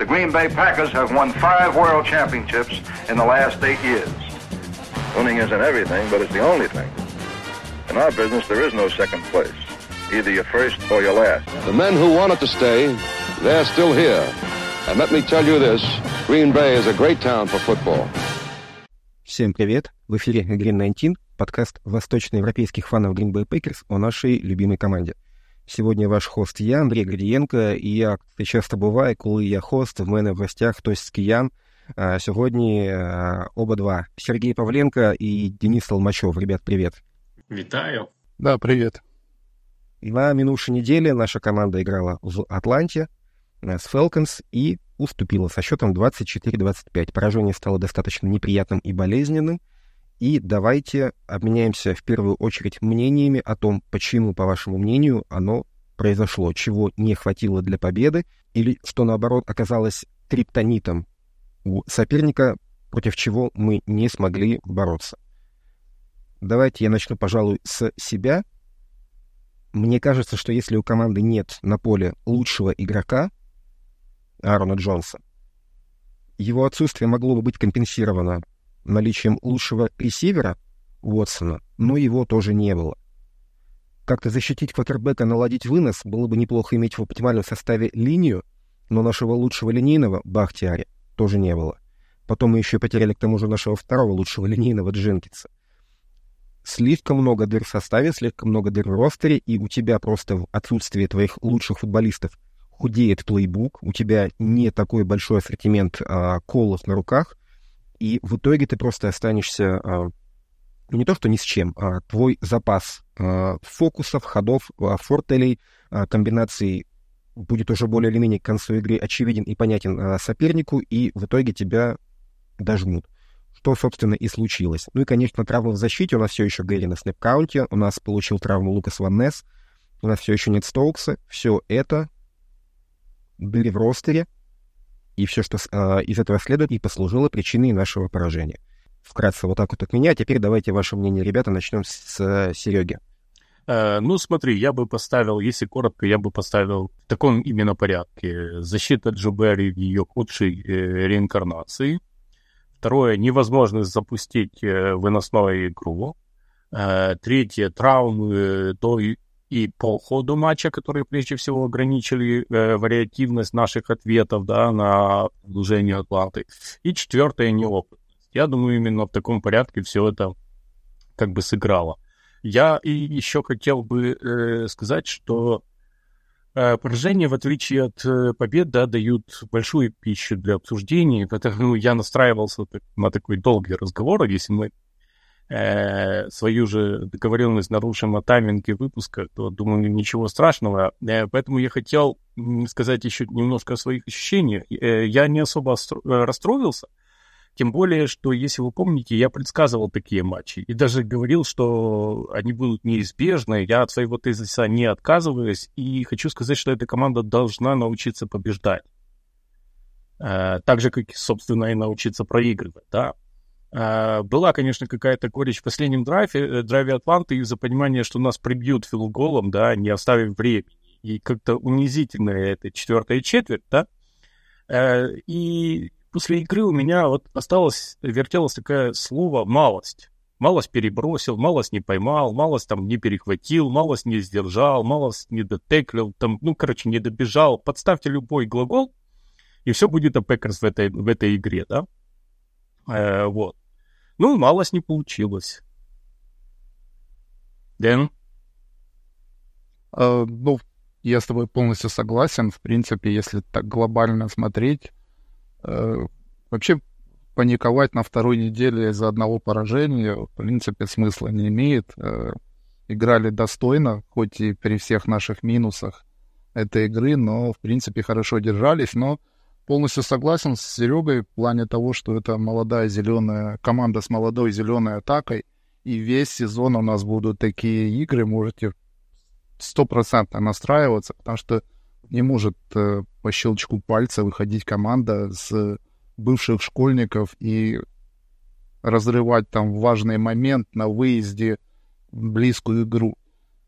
The Green Bay Packers have won five world championships in the last eight years. Winning isn't everything, but it's the only thing. In our business, there is no second place. Either you're first or you're last. The men who wanted to stay, they're still here. And let me tell you this, Green Bay is a great town for football. Всем привет! В эфире Green 19, подкаст восточноевропейских фанов Green Bay Packers о нашей любимой команде. Сегодня ваш хост я, Андрей Градієнко, і як це часто буває, коли я хост, в мене в гостях хтось з киян. А сьогодні оба два. Сергій Павленко і Денис Толмачев. Ребят, привет. Витаю. Да, привет. На минувшей неделе наша команда играла в Атланте с Falcons и уступила со счетом 24-25. Поражение стало достаточно неприятным и болезненным. И давайте обменяемся в первую очередь мнениями о том, почему, по вашему мнению, оно произошло, чего не хватило для победы, или что, наоборот, оказалось криптонитом у соперника, против чего мы не смогли бороться. Давайте я начну, пожалуй, с себя. Мне кажется, что если у команды нет на поле лучшего игрока, Аарона Джонса, его отсутствие могло бы быть компенсировано наличием лучшего ресивера Уотсона, но его тоже не было. Как-то защитить квотербека, наладить вынос, было бы неплохо иметь в оптимальном составе линию, но нашего лучшего линейного, Бахтиари, тоже не было. Потом мы еще потеряли к тому же нашего второго лучшего линейного Дженкинса. Слишком много дыр в составе, слишком много дыр в ростере, и у тебя просто в отсутствие твоих лучших футболистов худеет плейбук, у тебя не такой большой ассортимент а, колов на руках, и в итоге ты просто останешься а, ну, не то что ни с чем, а твой запас а, фокусов, ходов, а, фортелей, а, комбинаций будет уже более или менее к концу игры очевиден и понятен сопернику, и в итоге тебя дожмут. Что, собственно, и случилось. Ну и, конечно, травма в защите. У нас все еще Гэри на снэп-каунте. У нас получил травму Лукас Ваннес. У нас все еще нет Стоукса. Все это были в ростере, и все, что э, из этого следует, и послужило причиной нашего поражения. Вкратце вот так вот от меня. Теперь давайте ваше мнение, ребята, начнем с, с э, Сереги. Э, ну, смотри, я бы поставил, если коротко, я бы поставил в таком именно порядке. Защита Джубери в ее худшей э, реинкарнации. Второе, невозможность запустить э, выносную игру. Э, третье, травмы до и по ходу матча, которые прежде всего ограничили э, вариативность наших ответов да, на продолжение Атланты. И четвертое, неопытность. Я думаю, именно в таком порядке все это как бы сыграло. Я и еще хотел бы э, сказать, что э, поражения, в отличие от э, побед, да, дают большую пищу для обсуждений. Поэтому я настраивался на такой долгий разговор. Если мы э, свою же договоренность нарушим на тайминге выпуска, то, думаю, ничего страшного. Э, поэтому я хотел сказать еще немножко о своих ощущениях. Э, я не особо э, расстроился, тем более, что, если вы помните, я предсказывал такие матчи и даже говорил, что они будут неизбежны. Я от своего тезиса не отказываюсь и хочу сказать, что эта команда должна научиться побеждать. Э, так же, как, собственно, и научиться проигрывать, да. Uh, была, конечно, какая-то горечь в последнем драйве, э, драйве Атланты из-за понимания, что нас прибьют филголом, да, не оставив времени. И как-то унизительно это четвертая четверть, да. Uh, и после игры у меня вот осталось, вертелось такое слово «малость». Малость перебросил, малость не поймал, малость там не перехватил, малость не сдержал, малость не дотеклил, там, ну, короче, не добежал. Подставьте любой глагол, и все будет о Packers в этой, в этой игре, да. Э, вот. Ну, малость не получилось. Дэн? Э, ну, я с тобой полностью согласен. В принципе, если так глобально смотреть, э, вообще паниковать на второй неделе из-за одного поражения, в принципе, смысла не имеет. Э, играли достойно, хоть и при всех наших минусах этой игры, но, в принципе, хорошо держались. Но полностью согласен с Серегой в плане того, что это молодая зеленая команда с молодой зеленой атакой, и весь сезон у нас будут такие игры, можете стопроцентно настраиваться, потому что не может э, по щелчку пальца выходить команда с бывших школьников и разрывать там важный момент на выезде близкую игру.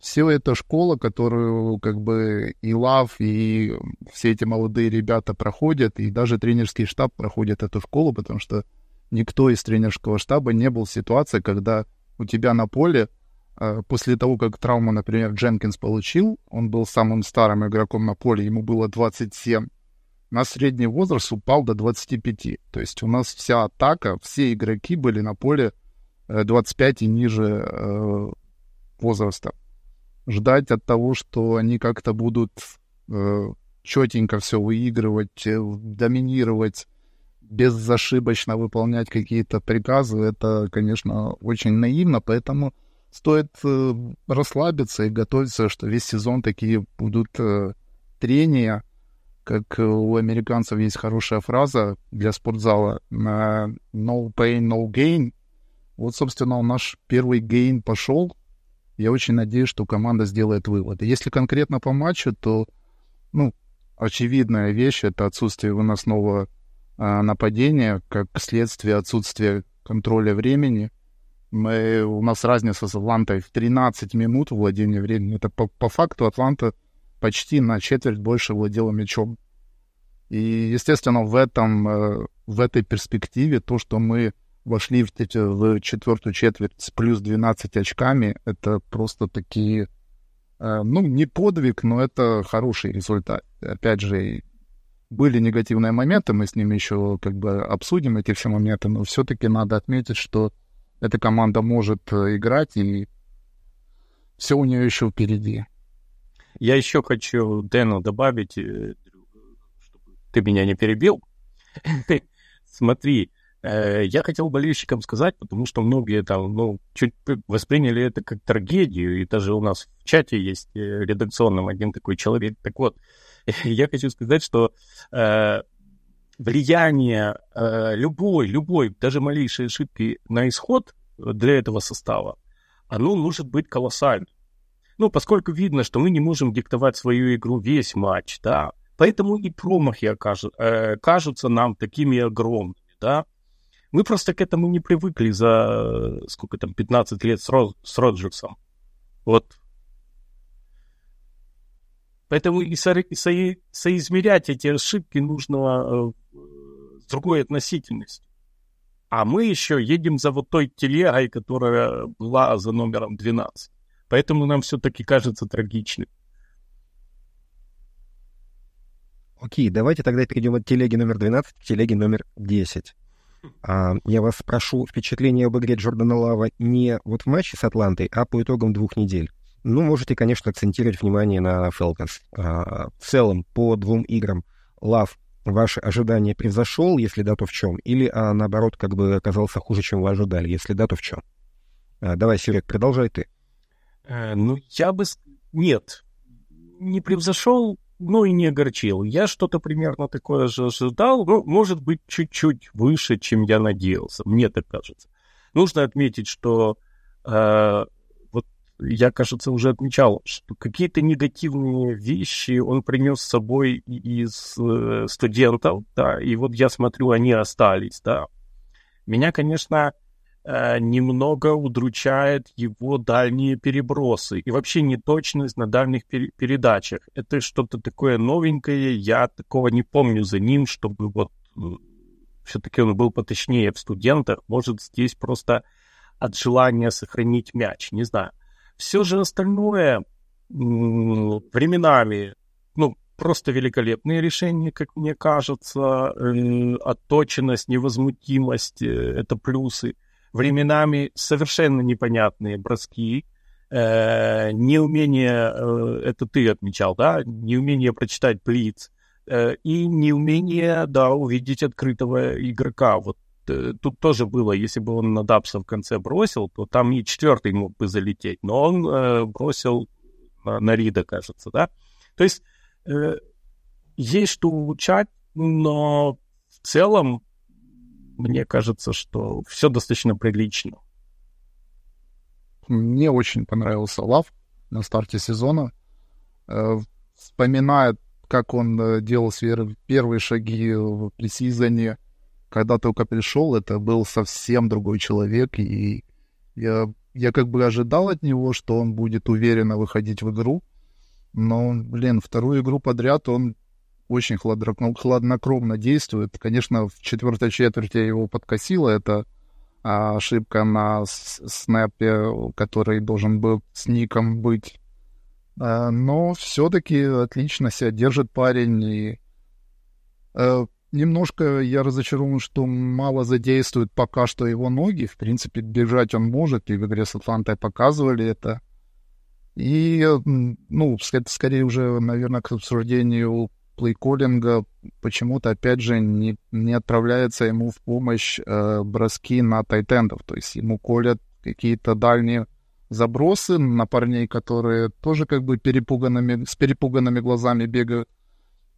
Все это школа, которую как бы и Лав, и все эти молодые ребята проходят, и даже тренерский штаб проходит эту школу, потому что никто из тренерского штаба не был в ситуации, когда у тебя на поле э, после того, как травму, например, Дженкинс получил, он был самым старым игроком на поле, ему было 27, на средний возраст упал до 25. То есть у нас вся атака, все игроки были на поле 25 э, и ниже э, возраста. Ждать от того, что они как-то будут э, четенько все выигрывать, э, доминировать, безошибочно выполнять какие-то приказы, это, конечно, очень наивно, поэтому стоит э, расслабиться и готовиться, что весь сезон такие будут э, трения, как у американцев есть хорошая фраза для спортзала no pain, no gain. Вот, собственно, наш первый гейн пошел. Я очень надеюсь, что команда сделает выводы. Если конкретно по матчу, то, ну, очевидная вещь — это отсутствие выносного а, нападения, как следствие отсутствия контроля времени. Мы, у нас разница с Атлантой в 13 минут владения временем. Это по, по факту Атланта почти на четверть больше владела мячом. И, естественно, в этом, э, в этой перспективе то, что мы вошли в, в четвертую четверть с плюс 12 очками, это просто такие, э, ну, не подвиг, но это хороший результат. Опять же, были негативные моменты, мы с ними еще как бы обсудим эти все моменты, но все-таки надо отметить, что эта команда может э, играть, и все у нее еще впереди. Я еще хочу Дэну добавить, э, чтобы ты меня не перебил. Смотри, я хотел болельщикам сказать, потому что многие там, ну, чуть восприняли это как трагедию, и даже у нас в чате есть э, редакционном один такой человек. Так вот, я хочу сказать, что влияние любой, любой, даже малейшей ошибки на исход для этого состава, оно может быть колоссальным. Ну, поскольку видно, что мы не можем диктовать свою игру весь матч, да, поэтому и промахи окажут, э, кажутся нам такими огромными, да. Мы просто к этому не привыкли за, сколько там, 15 лет с, Ро, с Роджерсом. Вот. Поэтому и, со, и со, соизмерять эти ошибки нужно э, с другой относительностью. А мы еще едем за вот той телегой, которая была за номером 12. Поэтому нам все-таки кажется трагичным. Окей, давайте тогда перейдем от телеги номер 12 к телеге номер 10. А, я вас прошу впечатление об игре Джордана Лава не вот в матче с Атлантой, а по итогам двух недель. Ну, можете, конечно, акцентировать внимание на Falcons. А, в целом, по двум играм Лав ваши ожидания превзошел, если да, то в чем? Или, а, наоборот, как бы оказался хуже, чем вы ожидали, если да, то в чем? А, давай, Серег, продолжай ты. Э, ну, я бы... Нет, не превзошел, но и не огорчил. Я что-то примерно такое же ожидал, ну, может быть, чуть-чуть выше, чем я надеялся, мне так кажется. Нужно отметить, что э, вот я, кажется, уже отмечал, что какие-то негативные вещи он принес с собой из э, студентов, да, и вот я смотрю, они остались, да. Меня, конечно, немного удручает его дальние перебросы и вообще неточность на дальних пер- передачах. Это что-то такое новенькое, я такого не помню за ним, чтобы вот э, все-таки он был поточнее в студентах. Может, здесь просто от желания сохранить мяч, не знаю. Все же остальное временами, ну, просто великолепные решения, как мне кажется. Э, отточенность, невозмутимость — это плюсы временами совершенно непонятные броски, э, неумение, э, это ты отмечал, да, неумение прочитать блиц, э, и неумение, да, увидеть открытого игрока. Вот э, тут тоже было, если бы он на Дапса в конце бросил, то там и четвертый мог бы залететь, но он э, бросил на, на Рида, кажется, да. То есть э, есть что улучшать, но в целом мне кажется, что все достаточно прилично. Мне очень понравился Лав на старте сезона. Э, вспоминая, как он э, делал свои первые шаги в пресизоне, когда только пришел, это был совсем другой человек, и я я как бы ожидал от него, что он будет уверенно выходить в игру, но, блин, вторую игру подряд он очень хладнокровно действует. Конечно, в четвертой четверти его подкосило. Это а, ошибка на снэпе, который должен был с ником быть. А, но все-таки отлично себя держит парень. И а, немножко я разочарован, что мало задействует пока что его ноги. В принципе, бежать он может, и в игре с Атлантой показывали это. И, ну, скорее уже, наверное, к обсуждению плейколлинга почему-то, опять же, не, не отправляется ему в помощь э, броски на тайтендов. То есть ему колят какие-то дальние забросы на парней, которые тоже как бы перепуганными, с перепуганными глазами бегают.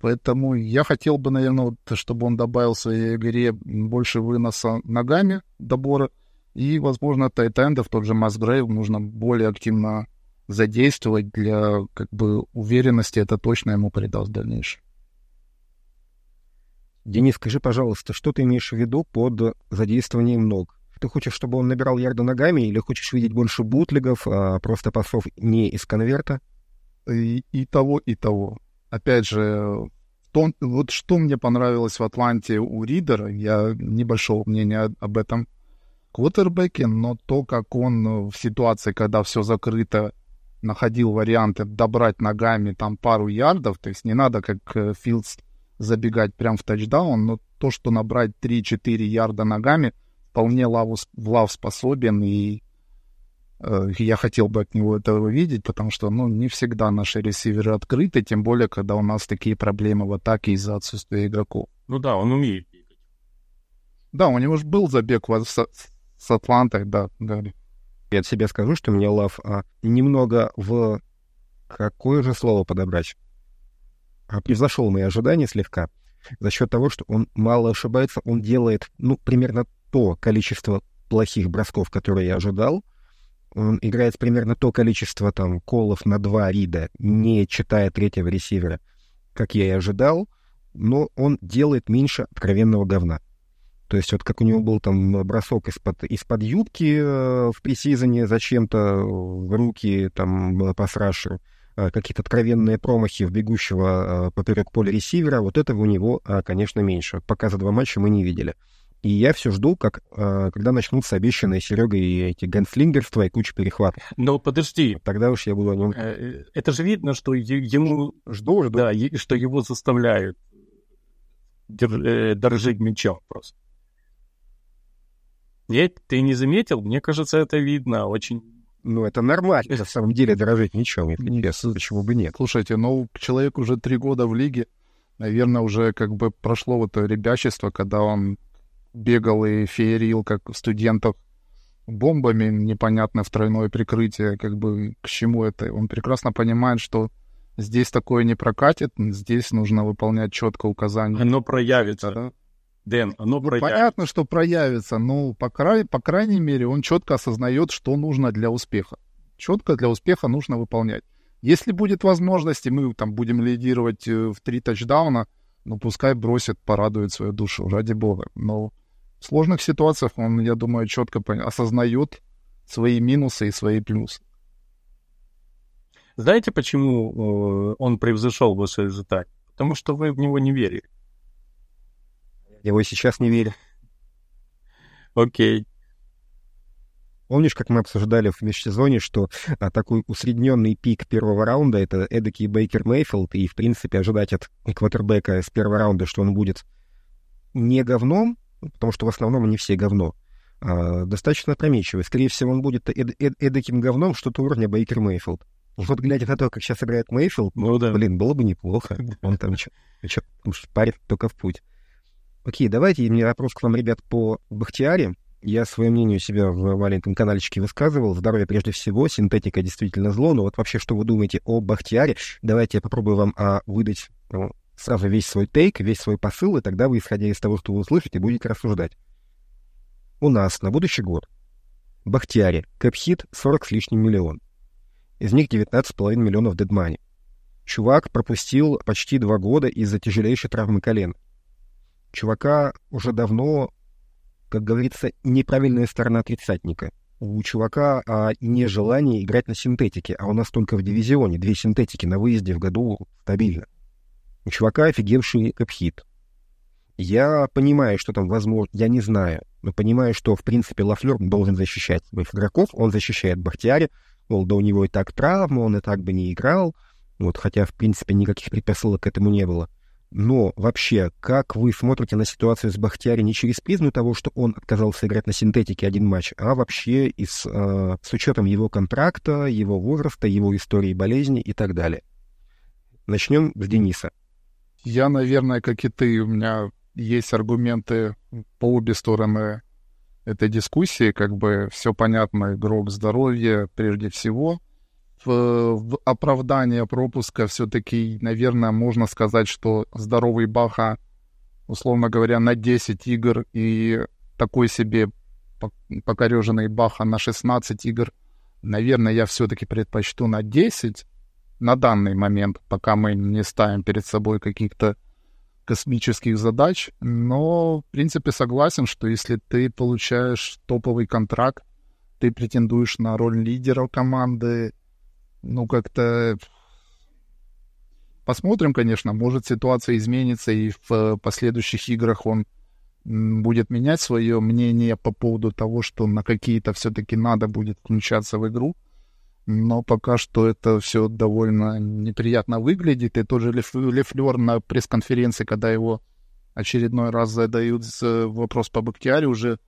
Поэтому я хотел бы, наверное, вот, чтобы он добавил в своей игре больше выноса ногами добора. И, возможно, тайтендов, тот же Масгрейв, нужно более активно задействовать для как бы уверенности. Это точно ему придаст в дальнейшем. Денис, скажи, пожалуйста, что ты имеешь в виду под задействованием ног? Ты хочешь, чтобы он набирал ярды ногами, или хочешь видеть больше бутлигов, а просто пасов не из конверта? И, и того, и того. Опять же, то, вот что мне понравилось в Атланте у Ридера, я небольшого мнения об этом квотербеке, но то, как он в ситуации, когда все закрыто, находил варианты добрать ногами там пару ярдов, то есть не надо, как э, Филдс, забегать прям в тачдаун, но то, что набрать 3-4 ярда ногами, вполне лаву, в лав способен, и э, я хотел бы от него этого видеть, потому что, ну, не всегда наши ресиверы открыты, тем более, когда у нас такие проблемы в атаке из-за отсутствия игроков. Ну да, он умеет бегать. Да, у него же был забег с, с Атлантой, да, Гарри. Я от себя скажу, что мне Лав а, немного в... Какое же слово подобрать? А, превзошел мои ожидания слегка за счет того, что он мало ошибается, он делает, ну, примерно то количество плохих бросков, которые я ожидал. Он играет примерно то количество там колов на два рида, не читая третьего ресивера, как я и ожидал, но он делает меньше откровенного говна. То есть вот как у него был там бросок из-под из под юбки э, в пресизоне зачем-то в руки там по срашеру, Э, какие-то откровенные промахи в бегущего э, поперек поля ресивера, вот этого у него, э, конечно, меньше. Пока за два матча мы не видели. И я все жду, как, когда начнутся обещанные Серегой эти ганслингерства и куча перехватов. Но подожди. Тогда уж я буду о нем... Это же видно, что ему... Жду, жду. Да, что его заставляют дорожить мячом просто. Нет, ты не заметил? Мне кажется, это видно очень ну, это нормально, на самом деле, дорожить ничем, если честно, почему бы нет. Слушайте, ну, человек уже три года в лиге, наверное, уже как бы прошло вот это ребячество, когда он бегал и феерил, как студентов, бомбами, непонятно, в тройное прикрытие, как бы к чему это. Он прекрасно понимает, что здесь такое не прокатит, здесь нужно выполнять четко указания. Оно проявится, да? Дэн, оно ну, проявится. Понятно, что проявится, но по, край, по крайней мере он четко осознает, что нужно для успеха. Четко для успеха нужно выполнять. Если будет возможность, и мы там будем лидировать э, в три тачдауна, ну пускай бросит, порадует свою душу, ради бога. Но в сложных ситуациях он, я думаю, четко осознает свои минусы и свои плюсы. Знаете, почему э, он превзошел ваши результаты? Потому что вы в него не верили. Я его сейчас не верю. Окей. Помнишь, как мы обсуждали в межсезоне, что а, такой усредненный пик первого раунда — это эдакий Бейкер Мейфилд, и, в принципе, ожидать от квотербека с первого раунда, что он будет не говном, потому что в основном они все говно, а, достаточно опрометчивый. Скорее всего, он будет эд эд эдаким говном что-то уровня Бейкер Мейфилд. Вот глядя на то, как сейчас играет Мейфилд, ну, да. блин, было бы неплохо. Он там что-то парит только в путь. Окей, давайте мне вопрос к вам, ребят, по Бахтиаре. Я свое мнение у себя в маленьком каналчике высказывал. Здоровье прежде всего, синтетика действительно зло. Но вот вообще, что вы думаете о Бахтиаре? Давайте я попробую вам а, выдать ну, сразу весь свой тейк, весь свой посыл, и тогда вы, исходя из того, что вы услышите, будете рассуждать. У нас на будущий год Бахтиаре, кэпхит 40 с лишним миллион. Из них 19,5 миллионов дедмани. Чувак пропустил почти два года из-за тяжелейшей травмы колена чувака уже давно, как говорится, неправильная сторона тридцатника. у чувака а, не желание играть на синтетике, а у нас только в дивизионе две синтетики на выезде в году стабильно. У чувака офигевший капхит. Я понимаю, что там возможно, я не знаю, но понимаю, что, в принципе, Лафлер должен защищать своих игроков, он защищает Бахтиари, мол, да у него и так травма, он и так бы не играл, вот, хотя, в принципе, никаких предпосылок к этому не было. Но вообще, как вы смотрите на ситуацию с Бахтиари не через призму того, что он отказался играть на синтетике один матч, а вообще и с, э, с учетом его контракта, его возраста, его истории болезни и так далее? Начнем с Дениса. Я, наверное, как и ты, у меня есть аргументы по обе стороны этой дискуссии. Как бы все понятно, игрок здоровья прежде всего. В, оправдание пропуска все-таки, наверное, можно сказать, что здоровый Баха, условно говоря, на 10 игр и такой себе покореженный Баха на 16 игр, наверное, я все-таки предпочту на 10 на данный момент, пока мы не ставим перед собой каких-то космических задач, но, в принципе, согласен, что если ты получаешь топовый контракт, ты претендуешь на роль лидера команды, ну, как-то... Посмотрим, конечно, может ситуация изменится, и в последующих играх он будет менять свое мнение по поводу того, что на какие-то все-таки надо будет включаться в игру но пока что это все довольно неприятно выглядит. И тоже Лефлер на пресс-конференции, когда его очередной раз задают вопрос по Бактиаре, уже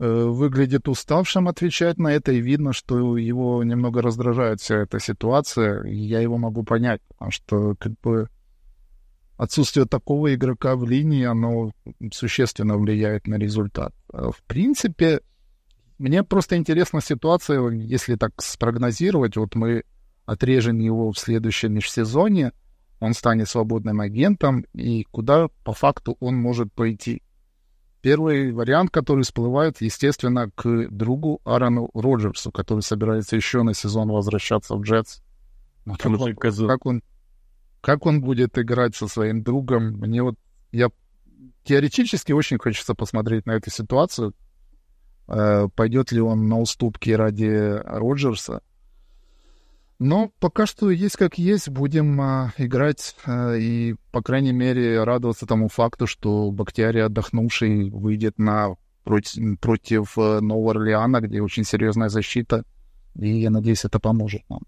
выглядит уставшим отвечать на это, и видно, что его немного раздражает вся эта ситуация, и я его могу понять, потому что как бы отсутствие такого игрока в линии, оно существенно влияет на результат. А в принципе, мне просто интересна ситуация, если так спрогнозировать, вот мы отрежем его в следующем межсезоне, он станет свободным агентом, и куда по факту он может пойти. Первый вариант, который всплывает, естественно, к другу Аарону Роджерсу, который собирается еще на сезон возвращаться в Джетс. Ну, как, он, как, он, как он будет играть со своим другом? Мне вот я теоретически очень хочется посмотреть на эту ситуацию, Э, пойдет ли он на уступки ради Роджерса. Но пока что есть как есть, будем а, играть а, и, по крайней мере, радоваться тому факту, что Бактиарий отдохнувший выйдет на против, против Нового Орлеана, где очень серьезная защита, и я надеюсь, это поможет нам.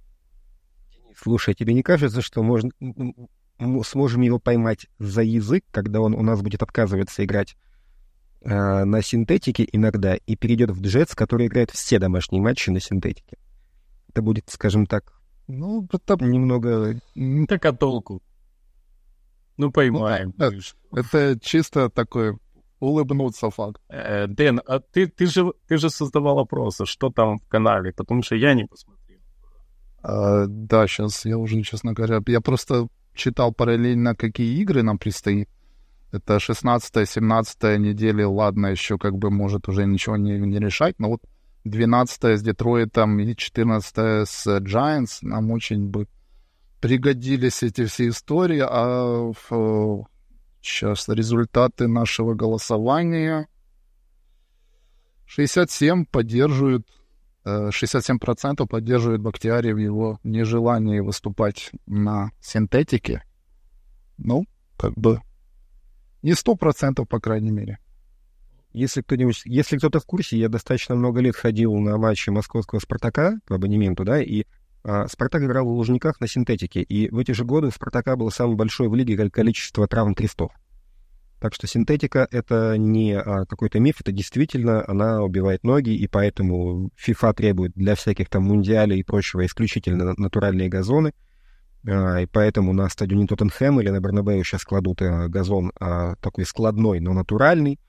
Слушай, тебе не кажется, что можно, сможем его поймать за язык, когда он у нас будет отказываться играть э, на синтетике иногда и перейдет в джетс, который играет все домашние матчи на синтетике. Это будет, скажем так, ну, это немного... Так а толку? Ну, поймаем. Ну, это чисто такой улыбнуться факт. Э, Дэн, а ты, ты, же, ты же создавал вопросы, что там в канале, потому что я не посмотрел. А, да, сейчас я уже, честно говоря, я просто читал параллельно, какие игры нам предстоит. Это 16-17 недели, ладно, еще как бы может уже ничего не, не решать, но вот 12 с Детройтом и 14 с Giants нам очень бы пригодились эти все истории. А сейчас результаты нашего голосования. 67 поддерживают 67% поддерживают Бактиари в его нежелании выступать на синтетике. Ну, как бы не сто процентов, по крайней мере. Если кто-нибудь, если кто-то в курсе, я достаточно много лет ходил на матчи московского «Спартака» по абонементу, да, и а, «Спартак» играл в Лужниках на синтетике, и в эти же годы «Спартака» было самое большое в лиге количество травм крестов. Так что синтетика — это не а, какой-то миф, это действительно она убивает ноги, и поэтому FIFA требует для всяких там мундиалей и прочего исключительно натуральные газоны — а, и поэтому на стадионе Тоттенхэм или на Бернабею сейчас кладут э, газон а, такой складной, но натуральный,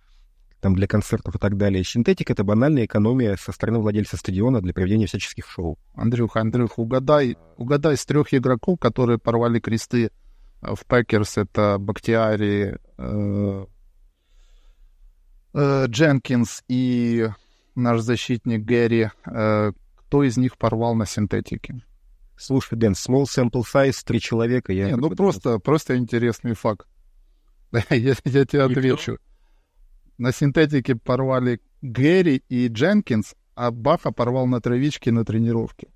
там для концертов и так далее. Синтетика — это банальная экономия со стороны владельца стадиона для проведения всяческих шоу. Андрюха, Андрюха, угадай, угадай с трех игроков, которые порвали кресты э, в Packers, это Бактиари, э, э, Дженкинс и наш защитник Гэри, э, кто из них порвал на синтетике? Слушай, Дэн, small sample size, три человека. Я Не, ну просто, просто интересный факт. я, я тебе отвечу. На синтетике порвали Гэри и Дженкинс, А Баха порвал на травичке на тренировке.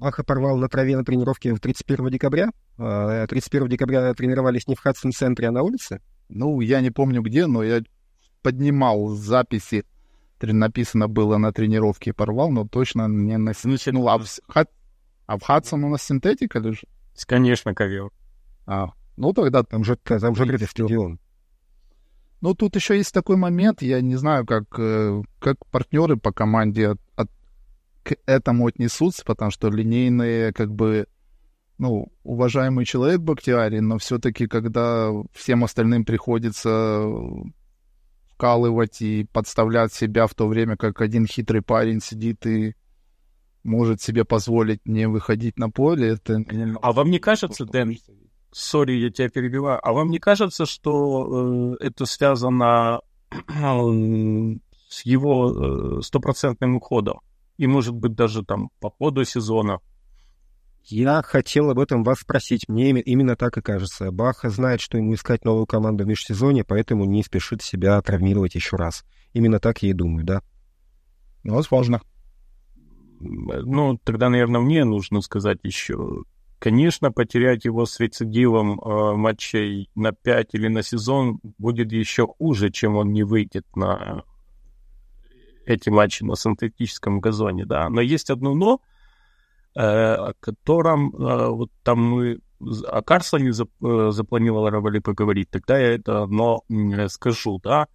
Баха порвал на траве на тренировке 31 декабря. 31 а, декабря тренировались не в Хадсон-центре, а на улице. Ну, я не помню где, но я поднимал записи. Написано было на тренировке порвал, но точно не на... Ну, а в, а в Хадсон у нас синтетика лежит? Конечно, ковер. А, ну тогда там же, там же стадион. Ну, тут еще есть такой момент, я не знаю, как, э, как партнеры по команде от, от, к этому отнесутся, потому что линейные, как бы, ну, уважаемый человек Бактиари, но все-таки, когда всем остальным приходится вкалывать и подставлять себя в то время, как один хитрый парень сидит и может себе позволить не выходить на поле, это... А вам не кажется, Дэн, сори, я тебя перебиваю, а вам не кажется, что э, это связано с его э, стопроцентным э, уходом? И, может быть, даже там по ходу сезона? Я хотел об этом вас спросить. Мне именно так и кажется. Баха знает, что ему искать новую команду в межсезонье, поэтому не спешит себя травмировать еще раз. Именно так я и думаю, да? Ну, возможно. Ну, тогда, наверное, мне нужно сказать еще. Конечно, потерять его с рецидивом э, матчей на 5 или на сезон будет еще хуже, чем он не выйдет на эти матчи на синтетическом газоне, да. Но есть одно но, э, о котором э, вот там мы о Карсоне зап, э, запланировали поговорить, тогда я это но скажу, да.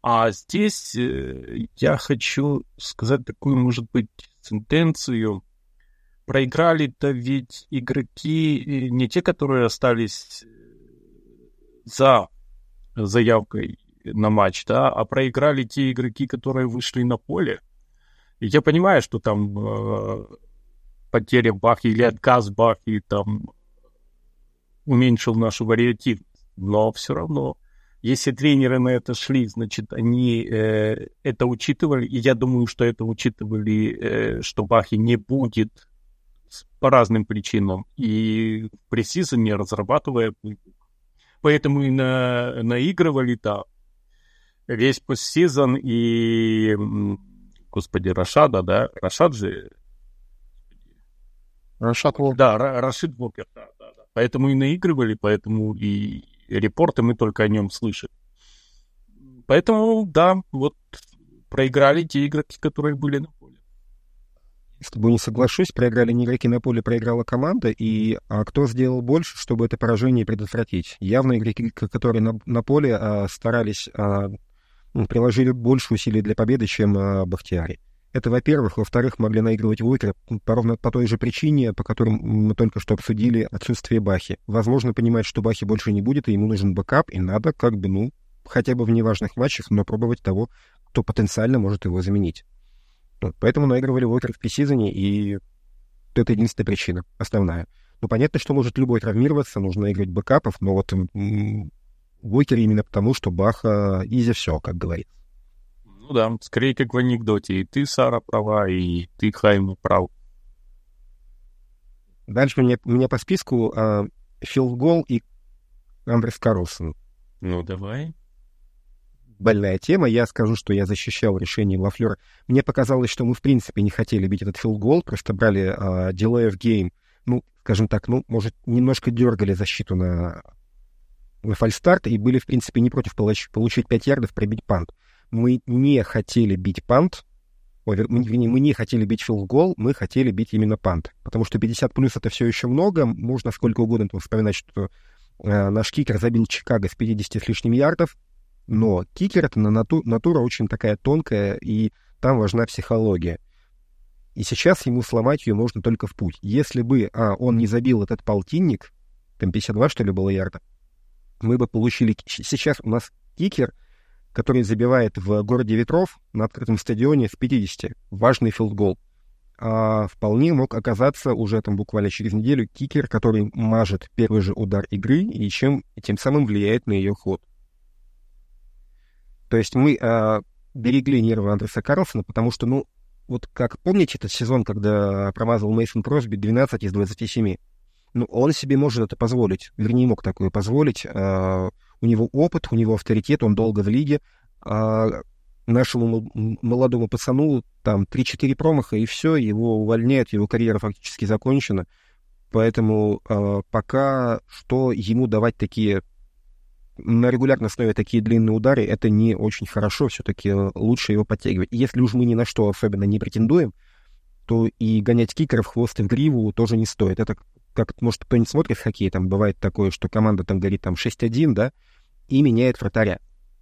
А здесь э, я хочу сказать такую, может быть, сентенцию. Проиграли-то ведь игроки э, не те, которые остались за заявкой на матч, да, а проиграли те игроки, которые вышли на поле. И я понимаю, что там э, потеря Бахи или отказ Бахи там уменьшил нашу вариативность, но все равно если тренеры на это шли, значит, они э, это учитывали, и я думаю, что это учитывали, э, что Бахи не будет по разным причинам, и в пресизоне разрабатывая Поэтому и на, наигрывали, да, весь постсезон, и, господи, Рашада, да, Рашад же... Рашад Волкер. Да, Рашид Волкер, да, да, да. Поэтому и наигрывали, поэтому и репорты мы только о нем слышим. Поэтому, да, вот проиграли те игроки, которые были на. С тобой не соглашусь, проиграли не игроки на поле, проиграла команда, и а кто сделал больше, чтобы это поражение предотвратить? Явно игроки, которые на, на поле а, старались, а, приложили больше усилий для победы, чем а, Бахтиари. Это, во-первых. Во-вторых, могли наигрывать Уокера по, ровно по той же причине, по которым мы только что обсудили отсутствие Бахи. Возможно, понимать, что Бахи больше не будет, и ему нужен бэкап, и надо как бы, ну, хотя бы в неважных матчах, но пробовать того, кто потенциально может его заменить. Вот, поэтому наигрывали Уокер в пресизоне, и это единственная причина, основная. Ну, понятно, что может любой травмироваться, нужно играть бэкапов, но вот Уокер именно потому, что Баха изи все, как говорится. Ну да, скорее как в анекдоте. И ты, Сара, права, и ты, Хайм, прав. Дальше у меня, у меня по списку э, Фил Гол и Андрес Карлсон. Ну, давай. Больная тема. Я скажу, что я защищал решение Лафлера. Мне показалось, что мы, в принципе, не хотели бить этот Фил Гол, просто брали э, delay of game. Ну, скажем так, ну, может, немножко дергали защиту на, на фальстарт и были, в принципе, не против получ- получить 5 ярдов, пробить пант мы не хотели бить пант, Ой, вернее, мы не хотели бить филгол, мы хотели бить именно пант. Потому что 50 плюс это все еще много. Можно сколько угодно там вспоминать, что э, наш кикер забил Чикаго с 50 с лишним ярдов. Но кикер это на нату, натура очень такая тонкая, и там важна психология. И сейчас ему сломать ее можно только в путь. Если бы а, он не забил этот полтинник, там 52, что ли, было ярда, мы бы получили... Сейчас у нас кикер — который забивает в городе ветров на открытом стадионе с 50. Важный филдгол. А вполне мог оказаться уже там буквально через неделю кикер, который мажет первый же удар игры и чем тем самым влияет на ее ход. То есть мы а, берегли нервы Андреса Карлсона, потому что, ну, вот как помните этот сезон, когда промазал Мейсон Кросби 12 из 27? Ну, он себе может это позволить. Вернее, мог такое позволить. А, у него опыт, у него авторитет, он долго в лиге. А, нашему молодому пацану там 3-4 промаха, и все, его увольняют, его карьера фактически закончена. Поэтому э, пока что ему давать такие на регулярной основе такие длинные удары, это не очень хорошо, все-таки лучше его подтягивать. Если уж мы ни на что особенно не претендуем, то и гонять кикеров хвост и в гриву тоже не стоит. Это как, может, кто-нибудь смотрит хоккей, там бывает такое, что команда там горит там 6-1, да, и меняет вратаря.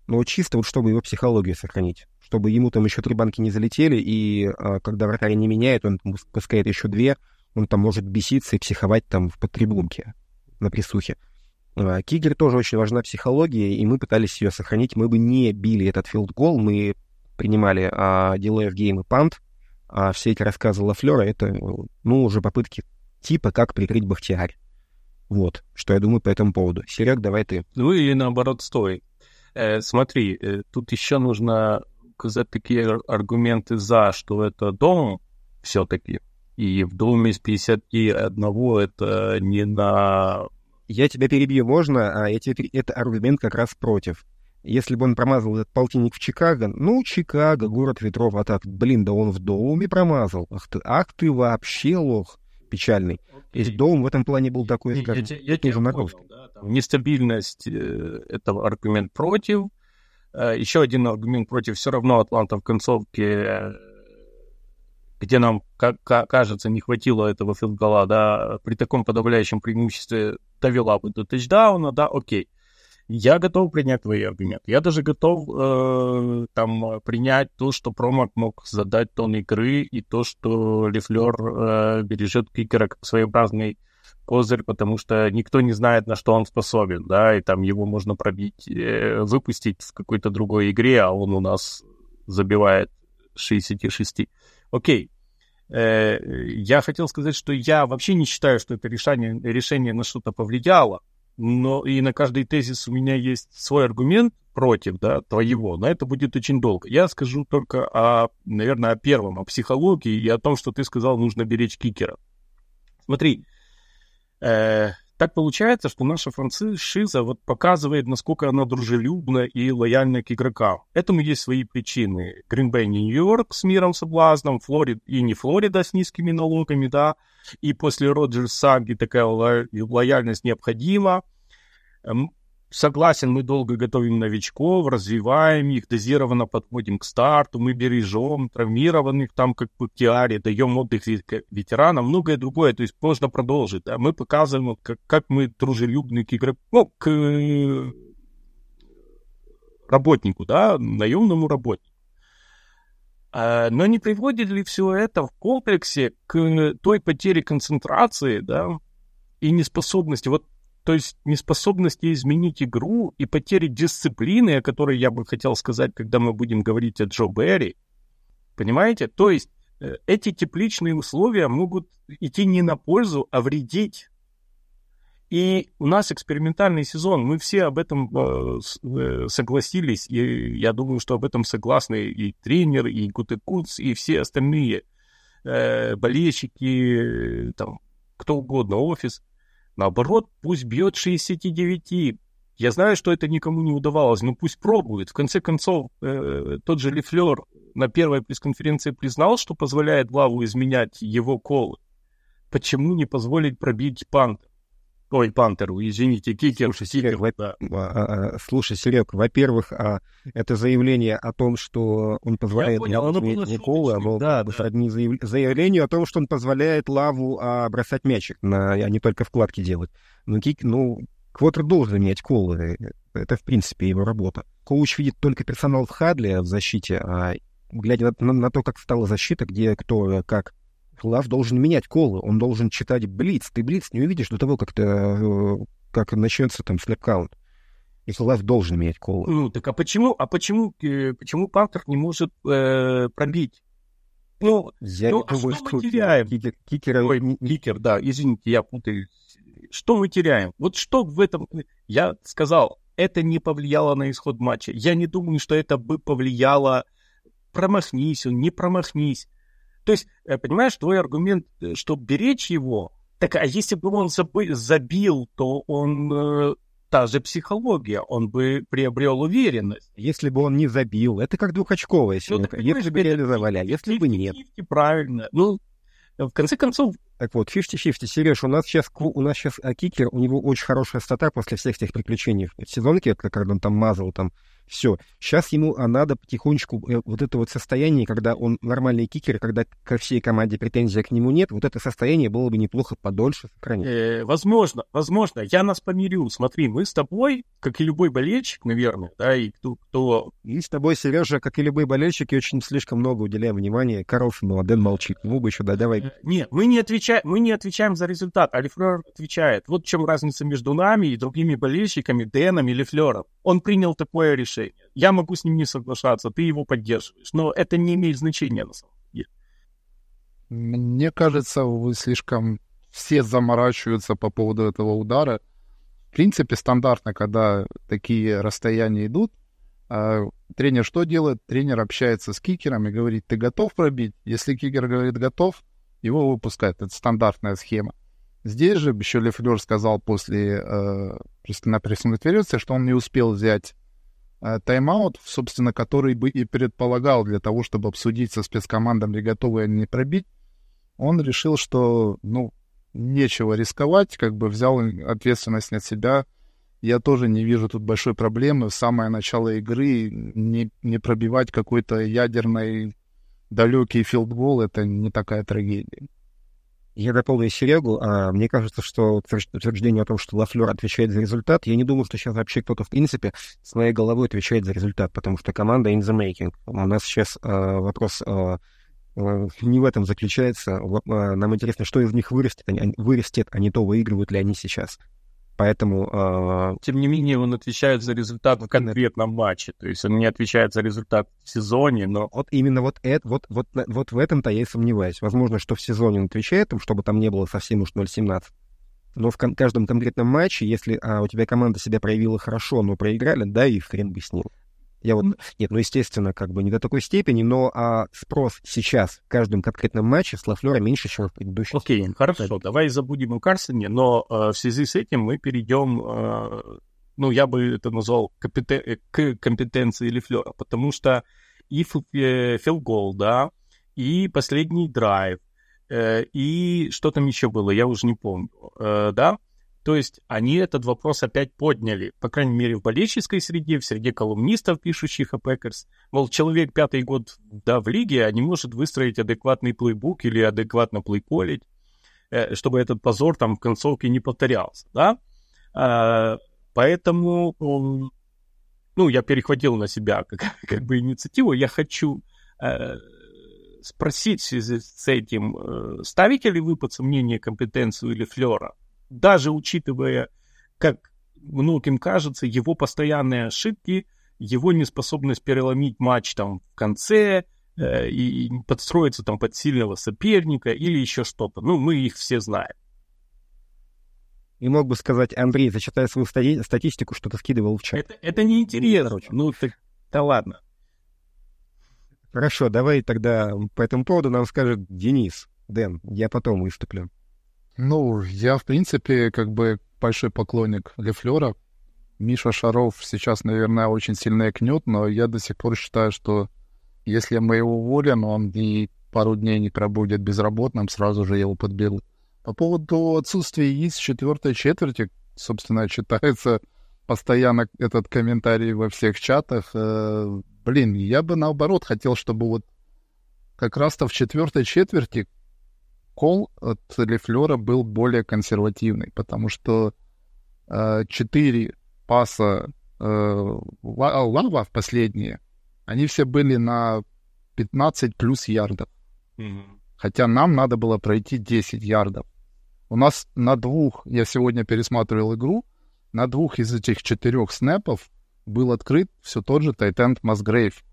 Но чисто вот чтобы его психологию сохранить, чтобы ему там еще три банки не залетели, и а, когда вратаря не меняет, он пускает еще две, он там может беситься и психовать там в подтрибунке на присухе. А, Кигер тоже очень важна психология, и мы пытались ее сохранить. Мы бы не били этот филд-гол, мы принимали а, delay of game и пант, а все эти рассказы Лафлера — это, ну, уже попытки типа как прикрыть Бахтиарь. Вот, что я думаю по этому поводу. Серег, давай ты. Ну или наоборот, стой. Э, смотри, э, тут еще нужно указать такие аргументы за, что это дом все-таки. И в доме из 51 это не на... Я тебя перебью, можно? А я тебе... Это аргумент как раз против. Если бы он промазал этот полтинник в Чикаго, ну, Чикаго, город ветров, а так, блин, да он в доме промазал. Ах ты, ах ты вообще лох печальный. Okay. То есть дом в этом плане был такой, скажем, я, я, я понял, да, там, Нестабильность э, — это аргумент против. Э, еще один аргумент против. Все равно Атланта в концовке, э, где нам, как, кажется, не хватило этого филгола, да, при таком подавляющем преимуществе довела бы до тачдауна, да, окей. Я готов принять твои аргументы. Я даже готов э, там принять то, что Промак мог задать тон игры, и то, что Лефлер э, бережет кикера как своеобразный козырь, потому что никто не знает, на что он способен, да, и там его можно пробить, э, выпустить в какой-то другой игре, а он у нас забивает 66. Окей. Я хотел сказать, что я вообще не считаю, что это решение, решение на что-то повлияло но и на каждый тезис у меня есть свой аргумент против, да, твоего, но это будет очень долго. Я скажу только о, наверное, о первом, о психологии и о том, что ты сказал, нужно беречь кикера. Смотри, э, так получается, что наша франшиза вот показывает, насколько она дружелюбна и лояльна к игрокам. Этому есть свои причины. Гринбей, Нью-Йорк с миром соблазном, Флорид и не Флорида с низкими налогами, да, и после Роджерс Саги такая лояльность необходима. Согласен, мы долго готовим новичков, развиваем их, дозированно подходим к старту, мы бережем травмированных, там как в Тиаре, даем отдых ветеранам, многое другое, то есть можно продолжить. Да? Мы показываем, как, как мы дружелюбны к игроку, ну, к работнику, да, наемному работнику. А, но не приводит ли все это в комплексе к той потере концентрации, да, и неспособности, вот, то есть неспособности изменить игру и потери дисциплины, о которой я бы хотел сказать, когда мы будем говорить о Джо Берри, понимаете? То есть э, эти тепличные условия могут идти не на пользу, а вредить и у нас экспериментальный сезон, мы все об этом э, э, согласились, и я думаю, что об этом согласны и тренер, и Гутекуц, и все остальные э, болельщики, там, кто угодно, офис. Наоборот, пусть бьет 69. Я знаю, что это никому не удавалось, но пусть пробует. В конце концов, э, тот же Лефлер на первой пресс-конференции признал, что позволяет главу изменять его колы. Почему не позволить пробить пантер? Ой, Пантеру, извините, Кикер. Слушай, Серег, во... да. а, а, слушай, Серег, во-первых, а, это заявление о том, что он позволяет понял, оно не, Николу, оно да, да. сродни заяв... заявлению о том, что он позволяет Лаву а, бросать мячик, на, а не только вкладки делать. Ну, Кик, ну, Квотер должен менять колы. Это, в принципе, его работа. Коуч видит только персонал в Хадле в защите, а глядя на, на, на то, как стала защита, где кто как Лав должен менять колы, он должен читать Блиц. Ты Блиц не увидишь до того, как, ты, э, как начнется там snap count. И Лав должен менять колы. Ну, так а почему, а почему, э, почему Пантер не может э, пробить? Ну, я ну а что мы теряем? Кикер, кикер, Ой, кикер, да, извините, я путаю. Что мы теряем? Вот что в этом... Я сказал, это не повлияло на исход матча. Я не думаю, что это бы повлияло... Промахнись он, не промахнись. То есть, э, понимаешь, твой аргумент, э, что беречь его, так а если бы он забил, то он э, та же психология, он бы приобрел уверенность. Если бы он не забил, это как двухочковая семерка. Ну, если бы реализовали, а если бы нет. Правильно. Ну, в конце концов... Так вот, 50-50. Сереж, у нас сейчас, у нас сейчас а, кикер, у него очень хорошая стата после всех этих приключений в сезонке, когда он там мазал там все. Сейчас ему а надо потихонечку э, вот это вот состояние, когда он нормальный кикер, когда ко всей команде претензий к нему нет, вот это состояние было бы неплохо подольше сохранить. Э, возможно, возможно. Я нас помирю. Смотри, мы с тобой, как и любой болельщик, наверное, да, и кто... кто... И с тобой, Сережа, как и любые болельщики, очень слишком много уделяем внимания Коровину, а Дэн молчит. Ему бы еще, да, давай. Э, нет, мы не, отвечаем, мы не отвечаем за результат, а Лефлер отвечает. Вот в чем разница между нами и другими болельщиками, Дэном или Флером. Он принял такое решение решение. Я могу с ним не соглашаться, ты его поддерживаешь, но это не имеет значения на самом деле. Мне кажется, вы слишком все заморачиваются по поводу этого удара. В принципе, стандартно, когда такие расстояния идут, а, тренер что делает? Тренер общается с кикером и говорит, ты готов пробить? Если кикер говорит готов, его выпускают. Это стандартная схема. Здесь же еще Лефлер сказал после э, на пресс-конференции, что он не успел взять тайм-аут, собственно, который бы и предполагал для того, чтобы обсудить со спецкомандами, готовы они пробить, он решил, что, ну, нечего рисковать, как бы взял ответственность на себя. Я тоже не вижу тут большой проблемы. В самое начало игры не, не пробивать какой-то ядерный далекий филдгол — это не такая трагедия. Я дополню Серегу. А, мне кажется, что утверждение о том, что Лафлер отвечает за результат, я не думаю, что сейчас вообще кто-то, в принципе, с моей головой отвечает за результат, потому что команда in the making. У нас сейчас а, вопрос а, не в этом заключается. Нам интересно, что из них вырастет, вырастет, а не то, выигрывают ли они сейчас. Поэтому... Э... Тем не менее, он отвечает за результат в конкретном матче. То есть он не отвечает за результат в сезоне, но... Вот именно вот, это, вот, вот, вот в этом-то я и сомневаюсь. Возможно, что в сезоне он отвечает, чтобы там не было совсем уж 0-17. Но в кон- каждом конкретном матче, если а, у тебя команда себя проявила хорошо, но проиграли, да, и хрен бы с ним. Я вот, нет, ну, естественно, как бы не до такой степени, но а, спрос сейчас в каждом конкретном матче с Лафлера меньше, чем в предыдущем. Окей, okay, хорошо, давай забудем о Карсоне, но а, в связи с этим мы перейдем, а, ну, я бы это назвал компетен... Э, к компетенции Лафлера, потому что и филдгол, да, и последний драйв, э, и что там еще было, я уже не помню, э, да, то есть они этот вопрос опять подняли, по крайней мере, в болельческой среде, в среде колумнистов, пишущих о Пекерс. Мол, человек пятый год да, в лиге, а не может выстроить адекватный плейбук или адекватно плейколить, э, чтобы этот позор там в концовке не повторялся, да? А, поэтому, ну, я перехватил на себя как, как бы инициативу, я хочу э, спросить с этим, э, ставите ли вы под сомнение компетенцию или флера? Даже учитывая, как многим кажется, его постоянные ошибки, его неспособность переломить матч там в конце э, и подстроиться там под сильного соперника или еще что-то. Ну, мы их все знаем. И мог бы сказать, Андрей, зачитай свою стати- статистику, что ты скидывал в чат. Это, это неинтересно. Ну, так, да ладно. Хорошо, давай тогда по этому поводу нам скажет Денис. Дэн, я потом выступлю. Ну, я, в принципе, как бы большой поклонник Лефлера. Миша Шаров сейчас, наверное, очень сильно икнет, но я до сих пор считаю, что если мы его уволим, он и пару дней не пробудет безработным, сразу же его подберут. По поводу отсутствия яиц четвертой четверти, собственно, читается постоянно этот комментарий во всех чатах. Э, блин, я бы наоборот хотел, чтобы вот как раз-то в четвертой четверти кол от Лефлера был более консервативный, потому что э, четыре паса э, Лава в последние, они все были на 15 плюс ярдов. Mm-hmm. Хотя нам надо было пройти 10 ярдов. У нас на двух, я сегодня пересматривал игру, на двух из этих четырех снэпов был открыт все тот же Тайтенд Масгрейв.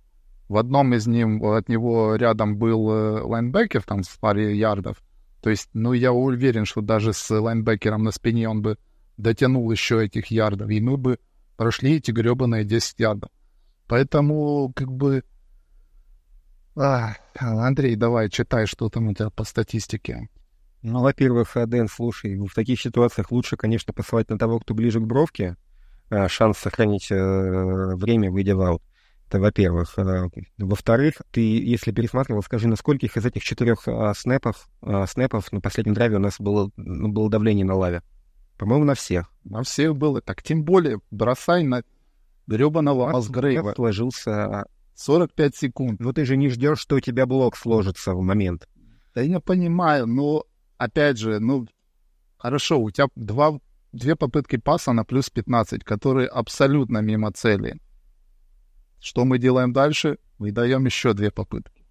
В одном из них от него рядом был э, лайнбекер, там в паре ярдов, то есть, ну, я уверен, что даже с лайнбекером на спине он бы дотянул еще этих ярдов, и мы бы прошли эти гребаные 10 ярдов. Поэтому, как бы... А, Андрей, давай, читай, что там у тебя по статистике. Ну, во-первых, Дэн, слушай, в таких ситуациях лучше, конечно, посылать на того, кто ближе к бровке, э, шанс сохранить э, время, выйдя в аут. Это во-первых. Во-вторых, ты, если пересматривал, скажи, на скольких из этих четырех снэпов, снэпов на последнем драйве у нас было, было давление на лаве? По-моему, на всех. На всех было. Так тем более, бросай на гребаного Асгрейва. сложился 45 секунд. Ну ты же не ждешь, что у тебя блок сложится в момент. Да я понимаю, но опять же, ну хорошо, у тебя два, две попытки паса на плюс 15, которые абсолютно мимо цели. Что мы делаем дальше? Мы даем еще две попытки.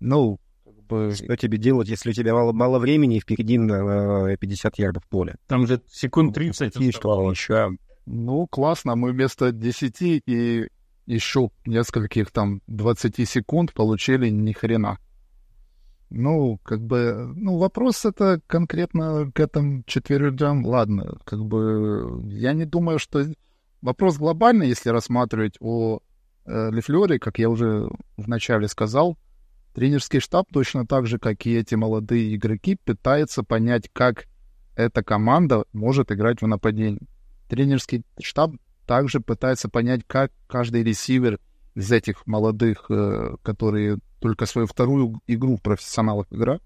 Ну, как бы... Что тебе делать, если у тебя мало, мало времени и впереди на 50 ярдов поля? Там же секунд 30 оставалось. Ну, классно, мы вместо 10 и еще нескольких там 20 секунд получили ни хрена. Ну, как бы, ну, вопрос это конкретно к этим четверым, ладно, как бы, я не думаю, что... Вопрос глобальный, если рассматривать о э, Лефлере, как я уже вначале сказал, тренерский штаб точно так же, как и эти молодые игроки, пытается понять, как эта команда может играть в нападении. Тренерский штаб также пытается понять, как каждый ресивер из этих молодых, э, которые только свою вторую игру в профессионалах играют,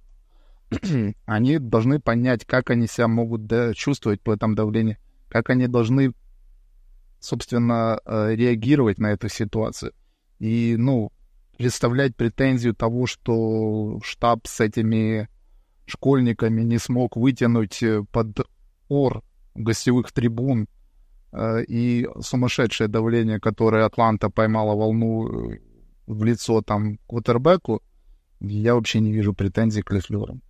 они должны понять, как они себя могут чувствовать по этому давлению, как они должны, собственно, э, реагировать на эту ситуацию. И, ну, представлять претензию того, что штаб с этими школьниками не смог вытянуть э, под ор гостевых трибун Э, и сумасшедшее давление, которое Атланта поймала волну в лицо там квотербеку, я вообще не вижу претензий к Лефлерам.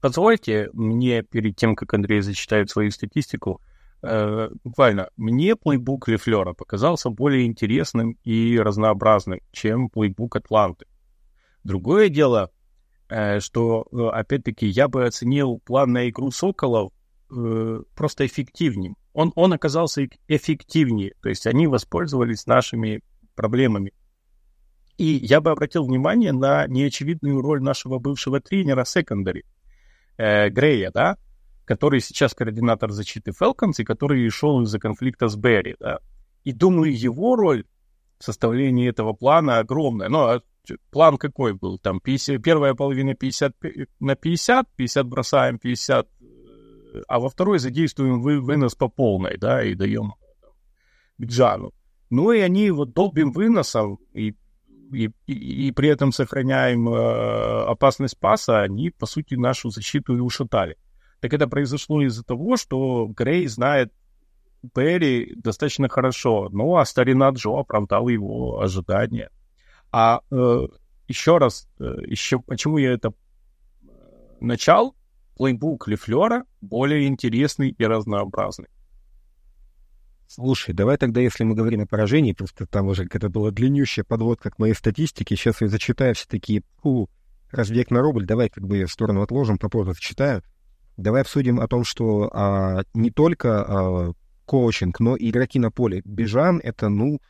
Позвольте мне, перед тем, как Андрей зачитает свою статистику, э, буквально, мне плейбук Лефлера показался более интересным и разнообразным, чем плейбук Атланты. Другое дело, э, что, э, опять-таки, я бы оценил план на игру Соколов просто эффективнее. Он, он оказался эффективнее, то есть они воспользовались нашими проблемами. И я бы обратил внимание на неочевидную роль нашего бывшего тренера секондари, э, Грея, да, который сейчас координатор защиты Falcons и который шел из-за конфликта с Берри, да. И думаю, его роль в составлении этого плана огромная. Но а план какой был? Там 50, первая половина 50 на 50, 50 бросаем, 50 а во второй задействуем вы, вынос по полной, да, и даем Джану. Ну и они вот долбим выносом, и, и, и, и при этом сохраняем э, опасность паса, они, по сути, нашу защиту и ушатали. Так это произошло из-за того, что Грей знает Перри достаточно хорошо, ну а старина Джо оправдал его ожидания. А э, еще раз, э, еще почему я это э, начал, плейбук Лефлера более интересный и разнообразный. Слушай, давай тогда, если мы говорим о поражении, просто там уже это была длиннющая подводка к моей статистике, сейчас я зачитаю все такие, фу, разбег на рубль, давай как бы в сторону отложим, попозже зачитаю. Давай обсудим о том, что а, не только а, коучинг, но и игроки на поле. Бежан — это, ну,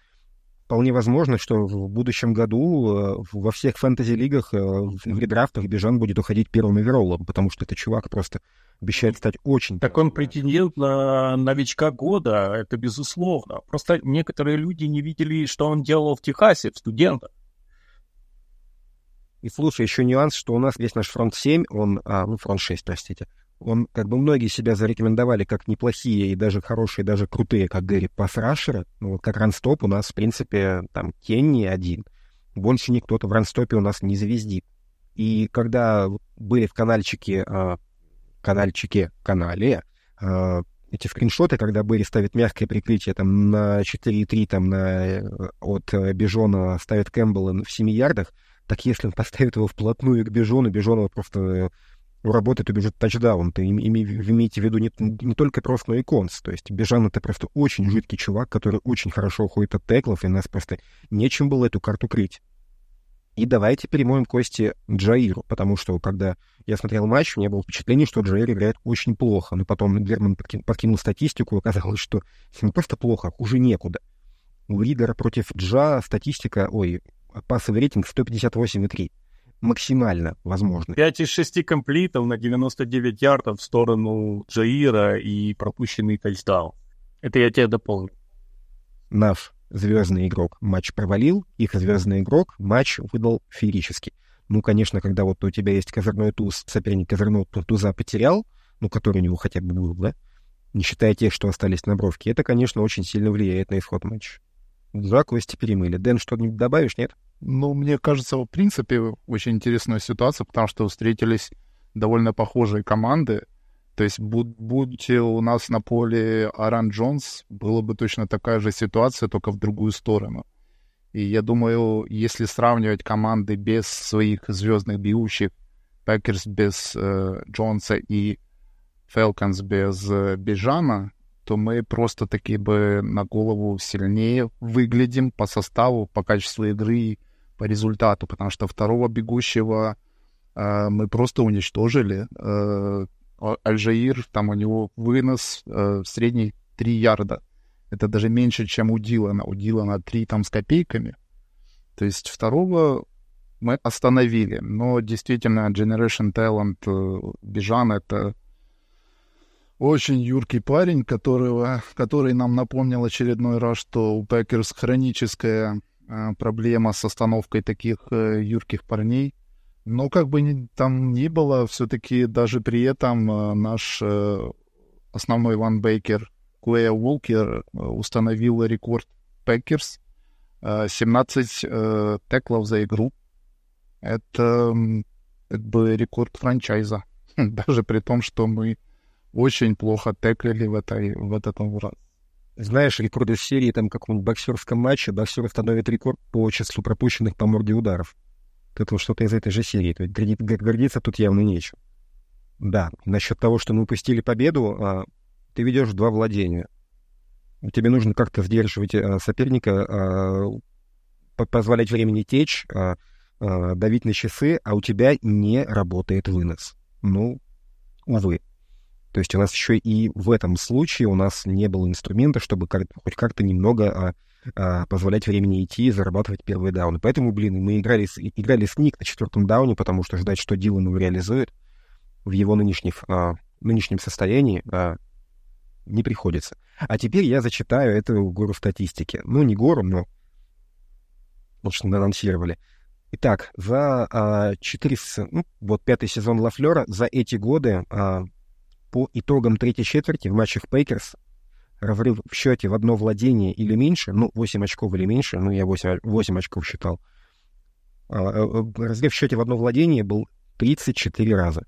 вполне возможно, что в будущем году э, во всех фэнтези-лигах э, в редрафтах Бежан будет уходить первым овероллом, потому что этот чувак просто обещает стать очень... Так он претендент на новичка года, это безусловно. Просто некоторые люди не видели, что он делал в Техасе, в студентах. И слушай, еще нюанс, что у нас весь наш фронт 7, он, а, ну, фронт 6, простите, он, как бы многие себя зарекомендовали как неплохие и даже хорошие, даже крутые, как Гэри пасрашеры. Ну, вот как ранстоп у нас, в принципе, там Кенни один. Больше никто-то в ранстопе у нас не звездит. И когда были в канальчике, э, канальчике, канале, э, эти скриншоты, когда были ставят мягкое прикрытие там на 4,3 там на, э, от Бежона ставят Кэмпбелла в 7 ярдах, так если он поставит его вплотную к Бежону, Бежонова просто работает убежит тачдаун. Ты им, име, имеете в виду не, не только просто, но и конс. То есть Бежан — это просто очень жидкий чувак, который очень хорошо уходит от теклов, и нас просто нечем было эту карту крыть. И давайте перемоем кости Джаиру, потому что когда я смотрел матч, у меня было впечатление, что Джаир играет очень плохо. Но потом Герман подкинул, статистику, и оказалось, что не просто плохо, хуже некуда. У лидера против Джа статистика, ой, пассовый рейтинг 158,3 максимально возможны. 5 из 6 комплитов на 99 ярдов в сторону Джаира и пропущенный тачдаун. Это я тебе дополню. Наш звездный игрок матч провалил, их звездный игрок матч выдал феерически. Ну, конечно, когда вот у тебя есть козырной туз, соперник козырного туза потерял, ну, который у него хотя бы был, да, не считая тех, что остались на бровке, это, конечно, очень сильно влияет на исход матча. Жаковости перемыли. Дэн, что-нибудь добавишь, нет? Ну, мне кажется, в принципе, очень интересная ситуация, потому что встретились довольно похожие команды. То есть, будь, будь у нас на поле Аран Джонс, была бы точно такая же ситуация, только в другую сторону. И я думаю, если сравнивать команды без своих звездных бьющих, Пекерс без э, Джонса и Фелконс без э, Бежана, то мы просто таки бы на голову сильнее выглядим по составу, по качеству игры, по результату, потому что второго бегущего э, мы просто уничтожили. Э, Олджир, там у него вынос э, средний 3 ярда. Это даже меньше, чем у Дилана. У Дилана 3 там с копейками. То есть второго мы остановили. Но действительно, Generation Talent э, Бежан — это очень юркий парень, которого, который нам напомнил очередной раз, что у Пекерс хроническая проблема с остановкой таких э, юрких парней. Но как бы ни, там ни было, все-таки даже при этом э, наш э, основной лайнбекер Куэй Уолкер э, установил рекорд Пекерс. Э, 17 э, теклов за игру. Это как бы рекорд франчайза. Даже при том, что мы очень плохо теклили в, этой, в этот раз. Знаешь, рекорды серии там каком-нибудь боксерском матче, боксер установит рекорд по числу пропущенных по морде ударов. Это вот что-то из этой же серии. То есть гордиться тут явно нечем. Да, насчет того, что мы упустили победу, а, ты ведешь два владения. Тебе нужно как-то сдерживать а, соперника, а, позволять времени течь, давить на часы, а у тебя не работает вынос. Ну, увы. То есть у нас еще и в этом случае у нас не было инструмента, чтобы хоть как-то немного а, а, позволять времени идти и зарабатывать первые дауны. Поэтому, блин, мы играли с, играли с Ник на четвертом дауне, потому что ждать, что Дилан его реализует в его нынешних, а, нынешнем состоянии а, не приходится. А теперь я зачитаю эту гору статистики. Ну, не гору, но вот что мы анонсировали. Итак, за а, 4, ну, вот пятый сезон Лафлера, за эти годы а, по итогам третьей четверти в матчах Пейкерс разрыв в счете в одно владение или меньше, ну, 8 очков или меньше, ну, я 8, 8 очков считал, а, э, э, разрыв в счете в одно владение был 34 раза.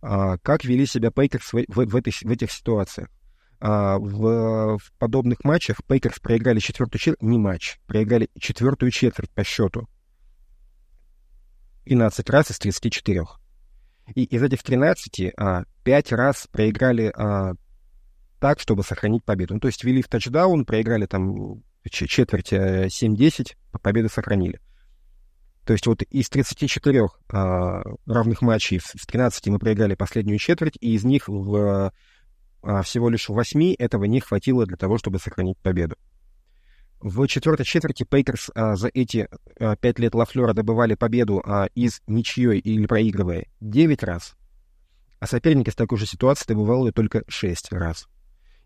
А, как вели себя Пейкерс в, в, в, этой, в этих ситуациях? А, в, в подобных матчах Пейкерс проиграли четвертую четверть, не матч, проиграли четвертую четверть по счету. 13 раз из 34. И из этих 13 а, 5 раз проиграли а, так, чтобы сохранить победу. Ну, то есть вели в тачдаун, проиграли там четверть 7-10, э, победу сохранили. То есть вот из 34 а, равных матчей в 13 мы проиграли последнюю четверть, и из них в, а, всего лишь в 8 этого не хватило для того, чтобы сохранить победу. В четвертой четверти Пейкерс а, за эти а, пять лет Лафлера добывали победу а, из ничьей или проигрывая 9 раз, а соперник из такой же ситуации добывал только 6 раз.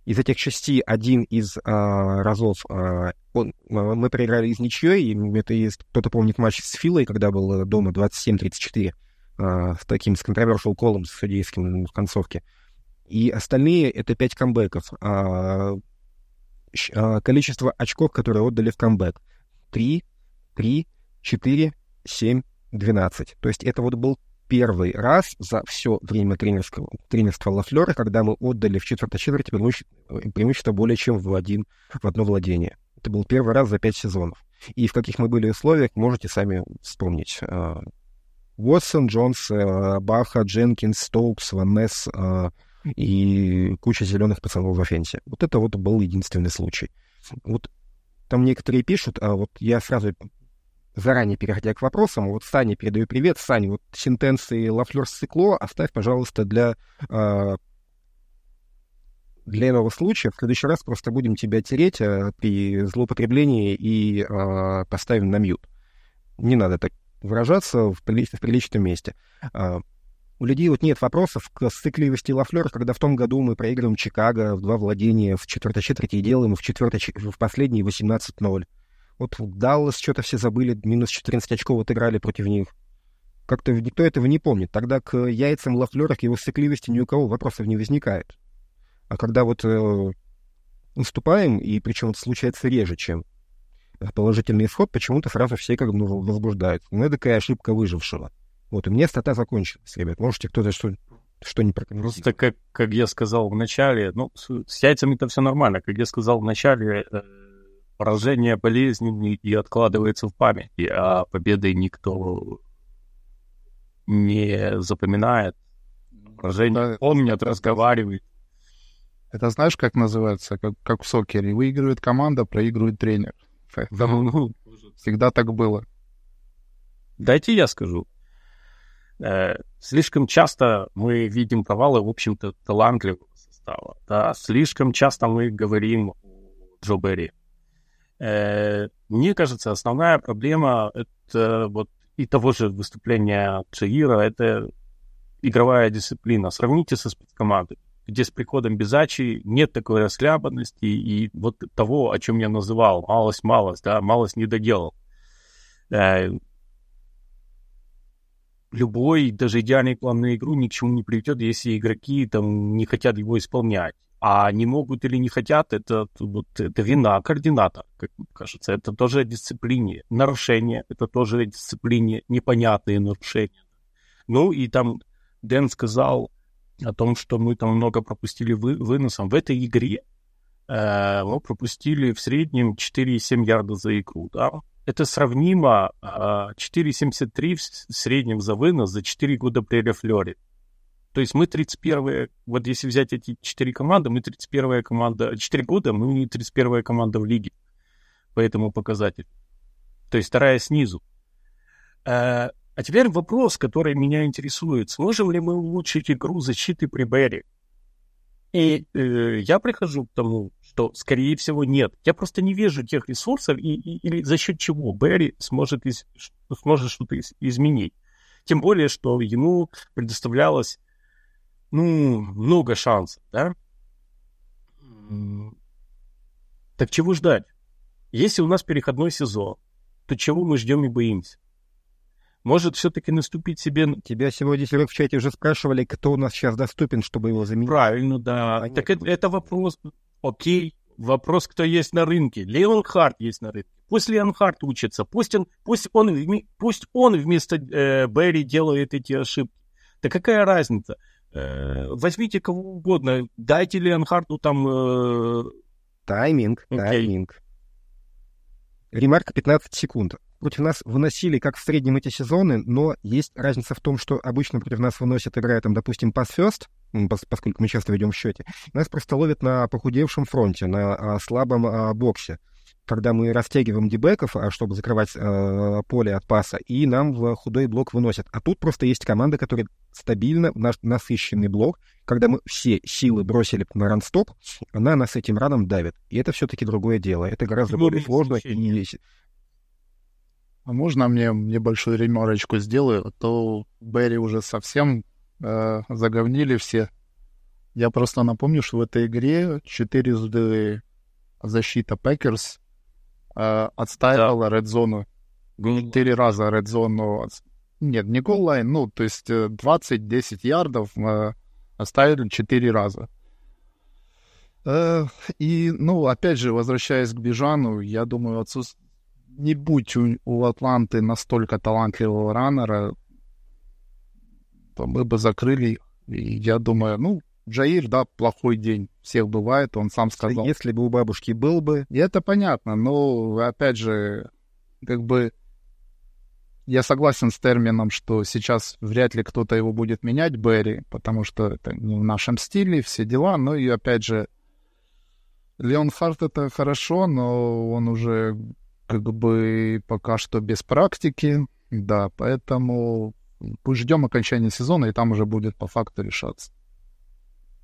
Из этих шести один из а, разов а, он, а, мы проиграли из ничьей, и это есть, кто-то помнит матч с Филой, когда был дома 27-34, а, с таким с controversial колом, с судейским в концовке. И остальные — это пять камбэков. А, а, количество очков, которые отдали в камбэк. 3, 3, 4, 7, 12. То есть это вот был первый раз за все время тренерского, тренерства Лафлера, когда мы отдали в четвертой четверти преимущество, преимущество более чем в, один, в одно владение. Это был первый раз за пять сезонов. И в каких мы были условиях, можете сами вспомнить. А, Уотсон, Джонс, а, Баха, Дженкинс, Стоукс, Ваннес, и куча зеленых пацанов в офенсе. Вот это вот был единственный случай. Вот там некоторые пишут, а вот я сразу заранее переходя к вопросам, вот Сане передаю привет. Саня, вот сентенции Лафлер ссыкло оставь, пожалуйста, для, э, для иного случая. В следующий раз просто будем тебя тереть э, при злоупотреблении и э, поставим на мьют. Не надо так выражаться в, прили- в приличном месте. А, у людей вот нет вопросов к сцикливости Лафлера, когда в том году мы проигрываем Чикаго в два владения в четвертой четверти и делаем в, четвертой, в последней 18-0. Вот Даллас что-то все забыли, минус 14 очков отыграли против них. Как-то никто этого не помнит. Тогда к яйцам Лафлера, к его сцикливости ни у кого вопросов не возникает. А когда вот э, уступаем, и причем это случается реже, чем положительный исход, почему-то сразу все как бы ну, возбуждают. Ну, это такая ошибка выжившего. Вот, у меня стата закончилась, ребят. Можете кто-то что, что не прокомментировать? Просто, как, как я сказал в начале, ну, с, с яйцами это все нормально. Как я сказал в начале, э, поражение болезненное и откладывается в памяти, а победы никто не запоминает. Поражение Да. помнят, разговаривает. Это знаешь, как называется? Как, как в сокере. Выигрывает команда, проигрывает тренер. Ну, Всегда так было. Дайте я скажу. Э, слишком часто мы видим провалы, в общем-то, талантливого состава. Да? Слишком часто мы говорим о Джо Берри. Э, мне кажется, основная проблема это вот и того же выступления Джаира, это игровая дисциплина. Сравните со спецкомандой, где с приходом Безачи нет такой расхлябанности и вот того, о чем я называл, малость-малость, да, малость не доделал. Э, любой, даже идеальный план на игру ни к чему не приведет, если игроки там не хотят его исполнять. А не могут или не хотят, это, вот, это вина координатора, как мне кажется. Это тоже дисциплине. Нарушение, это тоже дисциплине, непонятные нарушения. Ну и там Дэн сказал о том, что мы там много пропустили вы, выносом. В этой игре э, мы пропустили в среднем 4,7 ярда за игру, да. Это сравнимо э, 4,73 в среднем за вынос за 4 года при Рефлере. То есть мы 31 вот если взять эти 4 команды, мы 31 команда, 4 года, мы 31 команда в лиге по этому показателю. То есть вторая снизу. Э, а теперь вопрос, который меня интересует. Сможем ли мы улучшить игру защиты при Берри? И э, я прихожу к тому, что, скорее всего, нет. Я просто не вижу тех ресурсов, и, и- или за счет чего Берри сможет, из- сможет что-то из- изменить. Тем более, что ему предоставлялось, ну, много шансов, да? Так чего ждать? Если у нас переходной сезон, то чего мы ждем и боимся? Может все-таки наступить себе Тебя сегодня, Серег, в чате уже спрашивали, кто у нас сейчас доступен, чтобы его заменить. Правильно, да. Понятно. Так это, это вопрос, окей, вопрос, кто есть на рынке. Леон Харт есть на рынке. Пусть Леон Харт учится, пусть он, пусть он, пусть он вместо э, Берри делает эти ошибки. Да какая разница? Э, возьмите кого угодно, дайте Леон Харту там... э, Тайминг, Окей. тайминг. Ремарка 15 секунд. Против нас выносили, как в среднем, эти сезоны, но есть разница в том, что обычно против нас выносят, играя там, допустим, пас first, м, пос- поскольку мы часто ведем в счете, нас просто ловят на похудевшем фронте, на а, слабом а, боксе, когда мы растягиваем дебеков, а, чтобы закрывать а, поле от паса, и нам в худой блок выносят. А тут просто есть команда, которая стабильно, наш насыщенный блок, когда мы все силы бросили на ранстоп, она нас этим раном давит. И это все-таки другое дело. Это гораздо Имеет более сложно. И... А можно мне небольшую ремарочку сделаю? А то Берри уже совсем э, заговнили все. Я просто напомню, что в этой игре четырежды защита Пекерс э, отстаивала редзону. Четыре раза редзону... отс- Нет, не голлайн, ну, то есть э, 20-10 ярдов э, оставили четыре раза. Э, И, ну, опять же, возвращаясь к Бижану, я думаю, отсутств- не будь у, у Атланты настолько талантливого раннера, то мы бы закрыли. И я думаю, ну, Джаир, да, плохой день. Всех бывает, он сам сказал. Если бы у бабушки был бы... И это понятно, но, опять же, как бы я согласен с термином, что сейчас вряд ли кто-то его будет менять, Берри, потому что это не в нашем стиле, все дела. Ну и, опять же, Леон Харт это хорошо, но он уже как бы пока что без практики, да, поэтому ждем окончания сезона, и там уже будет по факту решаться.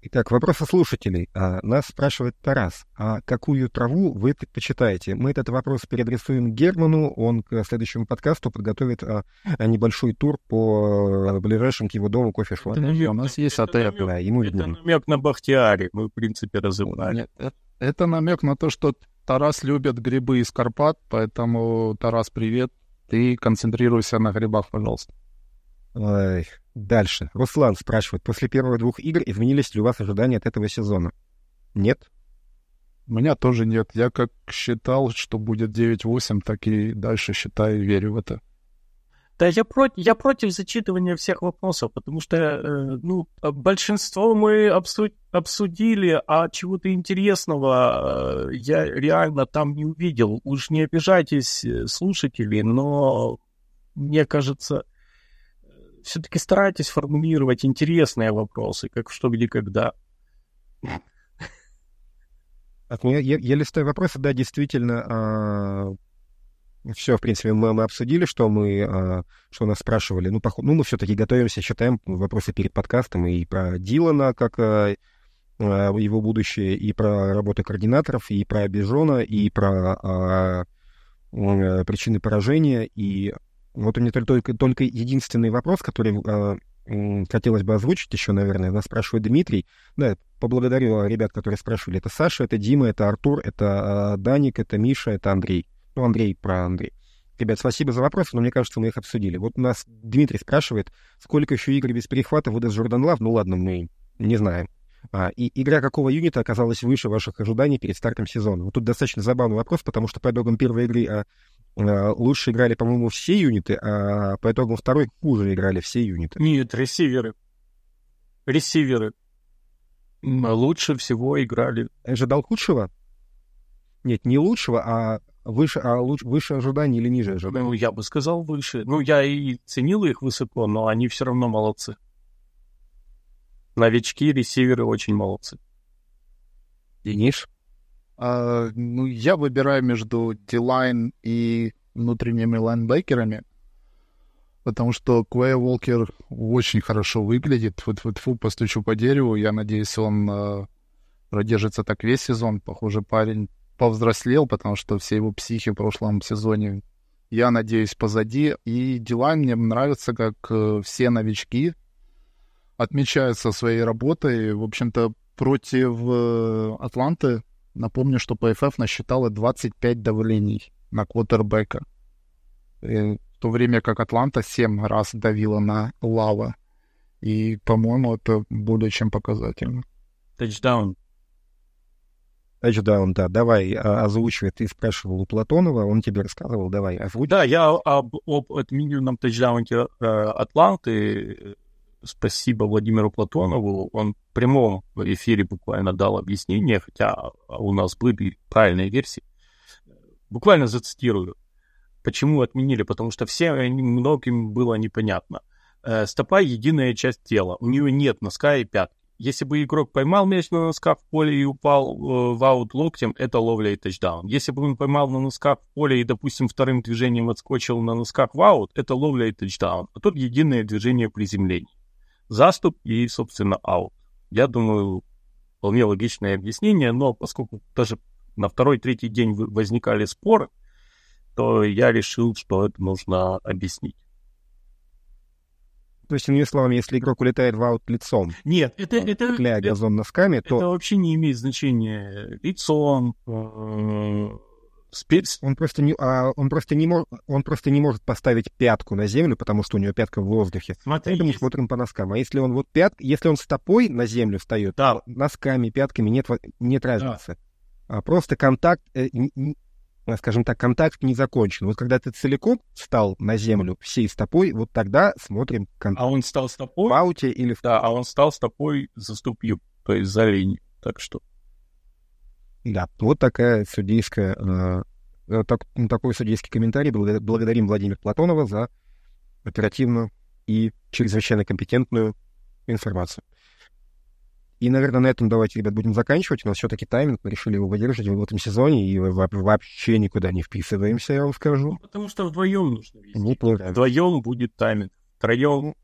Итак, вопрос от слушателей. А, нас спрашивает Тарас. А какую траву вы предпочитаете? Мы этот вопрос переадресуем Герману. Он к следующему подкасту подготовит а, небольшой тур по а, ближайшим к его дому кофе-шоп. У нас есть отель. Да, ему Это видно. намек на Бахтиари. Мы, в принципе, разобрали. Нет, э- это намек на то, что Тарас любит грибы из Карпат, поэтому, Тарас, привет. Ты концентрируйся на грибах, пожалуйста. Дальше. Руслан спрашивает. После первых двух игр изменились ли у вас ожидания от этого сезона? Нет? У меня тоже нет. Я как считал, что будет 9-8, так и дальше считаю и верю в это. Да, я, против, я против зачитывания всех вопросов, потому что, э, ну, большинство мы обсу- обсудили, а чего-то интересного э, я реально там не увидел. Уж не обижайтесь, э, слушатели, но мне кажется, все-таки старайтесь формулировать интересные вопросы, как что, где, когда. Так, ну, я, я, листаю вопросы, да, действительно, а, все, в принципе, мы, мы обсудили, что мы, а, что нас спрашивали. Ну, поход, ну мы все-таки готовимся, считаем вопросы перед подкастом и про Дилана, как а, а, его будущее, и про работу координаторов, и про Бежона, и про а, а, причины поражения. И вот у меня только, только единственный вопрос, который а, м, хотелось бы озвучить еще, наверное, нас спрашивает Дмитрий. Да, поблагодарю ребят, которые спрашивали. Это Саша, это Дима, это Артур, это а, Даник, это Миша, это Андрей. Ну, Андрей про Андрей. Ребят, спасибо за вопросы, но мне кажется, мы их обсудили. Вот у нас Дмитрий спрашивает, сколько еще игр без перехвата выдаст Jordan Love? Ну ладно, мы не знаем. А, и игра какого юнита оказалась выше ваших ожиданий перед стартом сезона? Вот тут достаточно забавный вопрос, потому что по итогам первой игры а, а, лучше играли, по-моему, все юниты, а по итогам второй хуже играли все юниты. Нет, ресиверы. Ресиверы. Лучше всего играли. Ожидал худшего? Нет, не лучшего, а выше, а луч, выше ожиданий или ниже ожиданий? Ну, я бы сказал выше. Ну, я и ценил их высоко, но они все равно молодцы. Новички, ресиверы очень молодцы. Денис? А, ну, я выбираю между Дилайн и внутренними лайнбекерами, потому что Квей Волкер очень хорошо выглядит. Вот, вот, фу, постучу по дереву. Я надеюсь, он э, продержится так весь сезон. Похоже, парень повзрослел, потому что все его психи в прошлом сезоне, я надеюсь, позади. И Дилайн мне нравится, как э, все новички отмечаются своей работой. В общем-то, против э, Атланты Напомню, что PFF насчитала 25 давлений на квотербека. И в то время как Атланта 7 раз давила на Лава. И, по-моему, это более чем показательно. Тачдаун. Тачдаун, да. Давай, а, озвучивай. Ты спрашивал у Платонова, он тебе рассказывал. Давай, озвучь. Да, я об, об отмененном тачдауне э, Атланты спасибо Владимиру Платонову. Он в прямом эфире буквально дал объяснение, хотя у нас были правильные версии. Буквально зацитирую. Почему отменили? Потому что всем многим было непонятно. Э, Стопа — единая часть тела. У нее нет носка и пятки. Если бы игрок поймал мяч на носках в поле и упал э, в аут локтем, это ловля и тачдаун. Если бы он поймал на носках в поле и, допустим, вторым движением отскочил на носках в аут, это ловля и тачдаун. А тут единое движение приземления заступ и, собственно, аут. Я думаю, вполне логичное объяснение, но поскольку даже на второй-третий день возникали споры, то я решил, что это нужно объяснить. То есть, иными словами, если игрок улетает в аут лицом, Нет, это, это, это, газон носками, это то вообще не имеет значения. Лицом, спец- он просто не, а, он просто не может, он просто не может поставить пятку на землю, потому что у него пятка в воздухе. Смотри, Поэтому есть- смотрим по носкам. А если он вот пят, если он стопой на землю встает, Да. носками, пятками нет, нет разницы. А просто контакт, э, н- н- а, скажем так, контакт не закончен. Вот когда ты целиком встал на землю всей стопой, вот тогда смотрим контакт а он стал стопой, в ауте или в... да, а он стал стопой за ступью, то есть за линию. Так что Да, вот такая судейская, э, э, так- такой судейский комментарий. Благодарим Владимира Платонова за оперативную и чрезвычайно компетентную информацию. И, наверное, на этом давайте, ребят, будем заканчивать. У нас все-таки тайминг, мы решили его выдержать в этом сезоне, и во- вообще никуда не вписываемся, я вам скажу. ну, потому что вдвоем нужно вести. Вдвоем будет тайминг. Втроем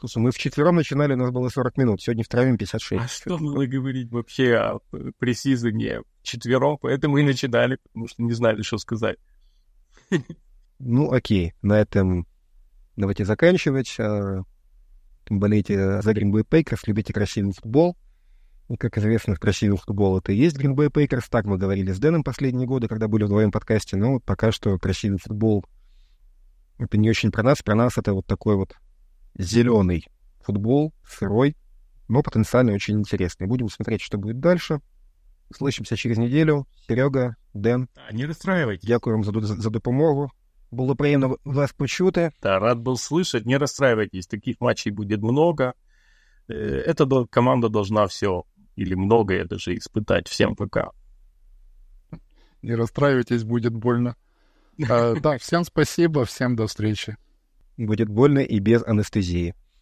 Слушай, мы вчетвером начинали, у нас было 40 минут, сегодня втроем 56. А что было говорить вообще о пресизоне вчетвером? Поэтому и начинали, потому что не знали, что сказать. Ну, окей, на этом давайте заканчивать. А, болейте за Green Bay Packers, любите красивый футбол. И, как известно, красивый футбол — это и есть Green Bay Packers. Так мы говорили с Дэном последние годы, когда были в двоем подкасте. Но вот пока что красивый футбол — это не очень про нас. Про нас это вот такой вот зеленый футбол, сырой, но потенциально очень интересный. Будем смотреть, что будет дальше. Слышимся через неделю. Серега, Дэн. Не расстраивайтесь. Дякую вам за, за допомогу. Було приємно вас почути. Да, рад был слышать. Не расстраивайтесь, таких матчей будет много. Эта команда должна все или многое даже испытать. Всем пока. Не расстраивайтесь, будет больно. А, да, всем спасибо, всем до встречи. Будет больно и без анестезии.